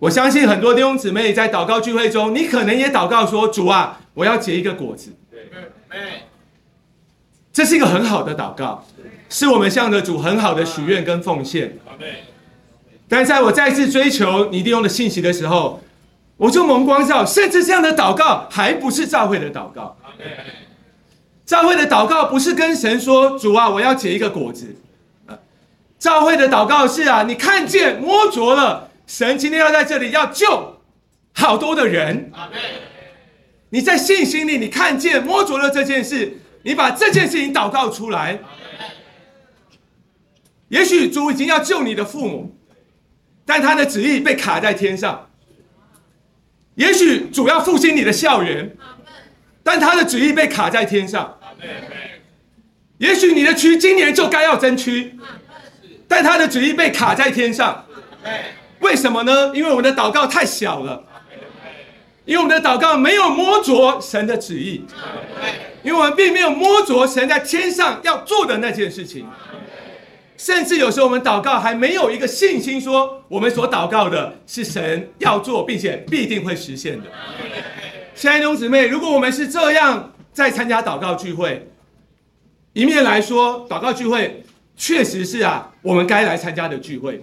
我相信很多弟兄姊妹在祷告聚会中，你可能也祷告说：“主啊，我要结一个果子。”这是一个很好的祷告，是我们向着主很好的许愿跟奉献。但在我再次追求你弟兄的信息的时候，我就蒙光照，甚至这样的祷告还不是教会的祷告。教会的祷告不是跟神说：“主啊，我要结一个果子。”教会的祷告是啊，你看见摸着了，神今天要在这里要救好多的人。你在信心里，你看见摸着了这件事。你把这件事情祷告出来，也许主已经要救你的父母，但他的旨意被卡在天上；也许主要复兴你的校园，但他的旨意被卡在天上；也许你的区今年就该要争区，但他的旨意被卡在天上。为什么呢？因为我们的祷告太小了，因为我们的祷告没有摸着神的旨意。因为我们并没有摸着神在天上要做的那件事情，甚至有时候我们祷告还没有一个信心，说我们所祷告的是神要做，并且必定会实现的。亲爱的弟兄姊妹，如果我们是这样在参加祷告聚会，一面来说，祷告聚会确实是啊，我们该来参加的聚会。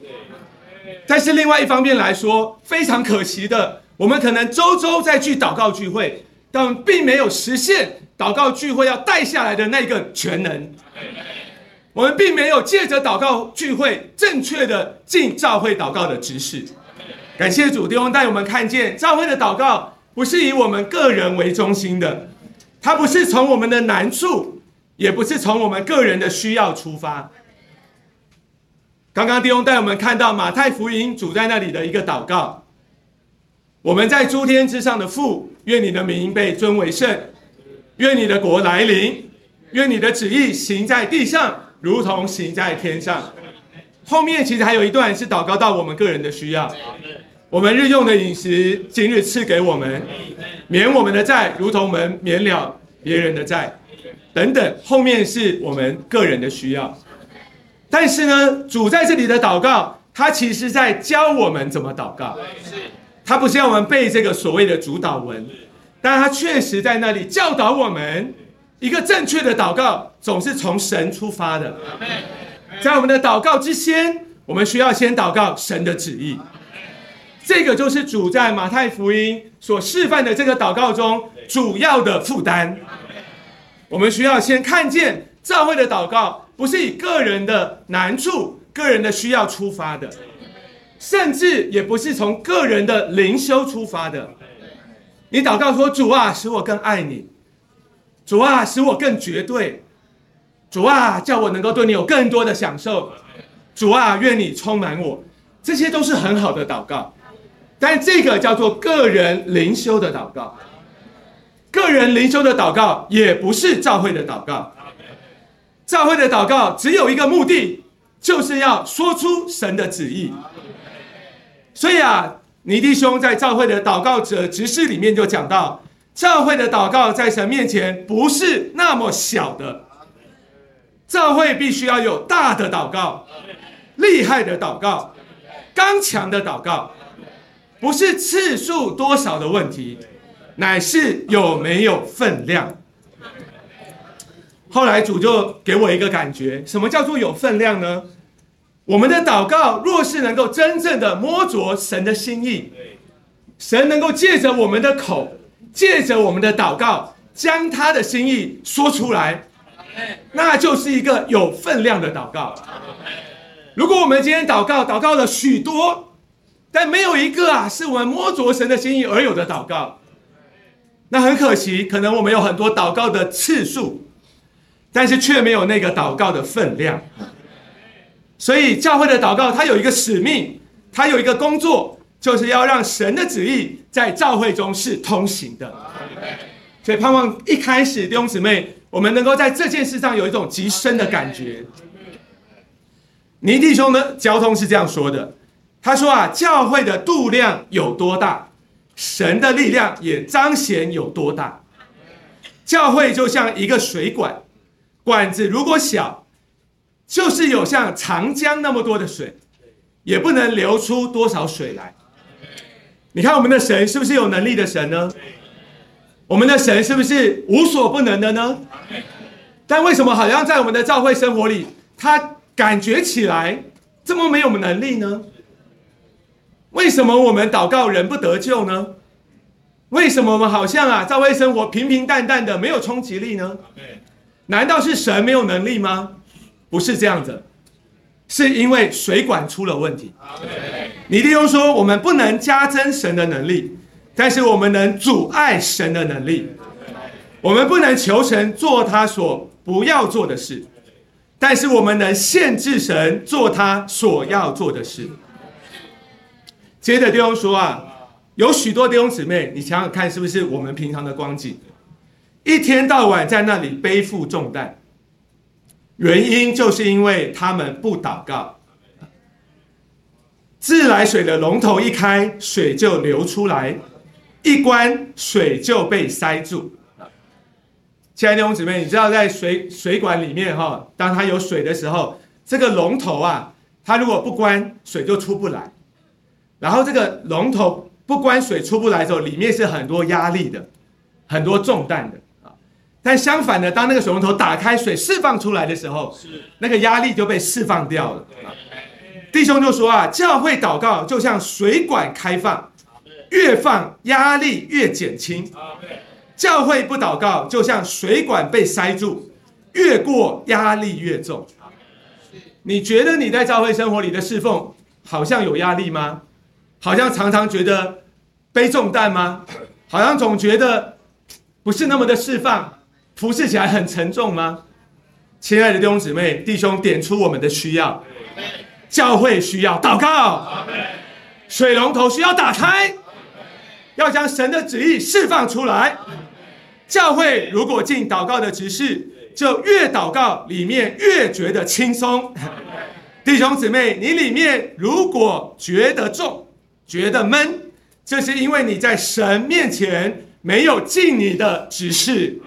但是另外一方面来说，非常可惜的，我们可能周周在去祷告聚会，但并没有实现。祷告聚会要带下来的那个全能，我们并没有借着祷告聚会正确的进教会祷告的知识。感谢主弟兄带我们看见，教会的祷告不是以我们个人为中心的，它不是从我们的难处，也不是从我们个人的需要出发。刚刚弟兄带我们看到马太福音主在那里的一个祷告：我们在诸天之上的父，愿你的名被尊为圣。愿你的国来临，愿你的旨意行在地上，如同行在天上。后面其实还有一段是祷告到我们个人的需要。我们日用的饮食，今日赐给我们，免我们的债，如同我们免了别人的债，等等。后面是我们个人的需要。但是呢，主在这里的祷告，他其实在教我们怎么祷告。他不是要我们背这个所谓的主导文。但他确实在那里教导我们，一个正确的祷告总是从神出发的。在我们的祷告之先，我们需要先祷告神的旨意。这个就是主在马太福音所示范的这个祷告中主要的负担。我们需要先看见教会的祷告不是以个人的难处、个人的需要出发的，甚至也不是从个人的灵修出发的。你祷告说：“主啊，使我更爱你；主啊，使我更绝对；主啊，叫我能够对你有更多的享受；主啊，愿你充满我。”这些都是很好的祷告，但这个叫做个人灵修的祷告。个人灵修的祷告也不是教会的祷告。教会的祷告只有一个目的，就是要说出神的旨意。所以啊。尼弟兄在教会的祷告者执事里面就讲到，教会的祷告在神面前不是那么小的，教会必须要有大的祷告，厉害的祷告，刚强的祷告，不是次数多少的问题，乃是有没有分量。后来主就给我一个感觉，什么叫做有分量呢？我们的祷告若是能够真正的摸着神的心意，神能够借着我们的口，借着我们的祷告，将他的心意说出来，那就是一个有分量的祷告。如果我们今天祷告，祷告了许多，但没有一个啊是我们摸着神的心意而有的祷告，那很可惜，可能我们有很多祷告的次数，但是却没有那个祷告的分量。所以教会的祷告，它有一个使命，它有一个工作，就是要让神的旨意在教会中是通行的。所以盼望一开始弟兄姊妹，我们能够在这件事上有一种极深的感觉。尼弟兄的交通是这样说的，他说啊，教会的度量有多大，神的力量也彰显有多大。教会就像一个水管，管子如果小。就是有像长江那么多的水，也不能流出多少水来。你看我们的神是不是有能力的神呢？我们的神是不是无所不能的呢？但为什么好像在我们的教会生活里，他感觉起来这么没有能力呢？为什么我们祷告人不得救呢？为什么我们好像啊，教会生活平平淡淡的，没有冲击力呢？难道是神没有能力吗？不是这样子，是因为水管出了问题。你利用说我们不能加增神的能力，但是我们能阻碍神的能力。我们不能求神做他所不要做的事，但是我们能限制神做他所要做的事。接着弟兄说啊，有许多弟兄姊妹，你想想看，是不是我们平常的光景？一天到晚在那里背负重担，原因就是因为他们不祷告。自来水的龙头一开，水就流出来；一关，水就被塞住。亲爱的弟兄姊妹，你知道在水水管里面哈，当它有水的时候，这个龙头啊，它如果不关，水就出不来。然后这个龙头不关，水出不来的时候，里面是很多压力的，很多重担的。但相反的，当那个水龙头打开，水释放出来的时候，是那个压力就被释放掉了。弟兄就说啊，教会祷告就像水管开放，越放压力越减轻。教会不祷告，就像水管被塞住，越过压力越重。你觉得你在教会生活里的侍奉好像有压力吗？好像常常觉得背重担吗？好像总觉得不是那么的释放，服侍起来很沉重吗？亲爱的弟兄姊妹，弟兄点出我们的需要，教会需要祷告，水龙头需要打开，要将神的旨意释放出来。教会如果进祷告的执事，就越祷告里面越觉得轻松。弟兄姊妹，你里面如果觉得重、觉得闷，这是因为你在神面前没有尽你的指示。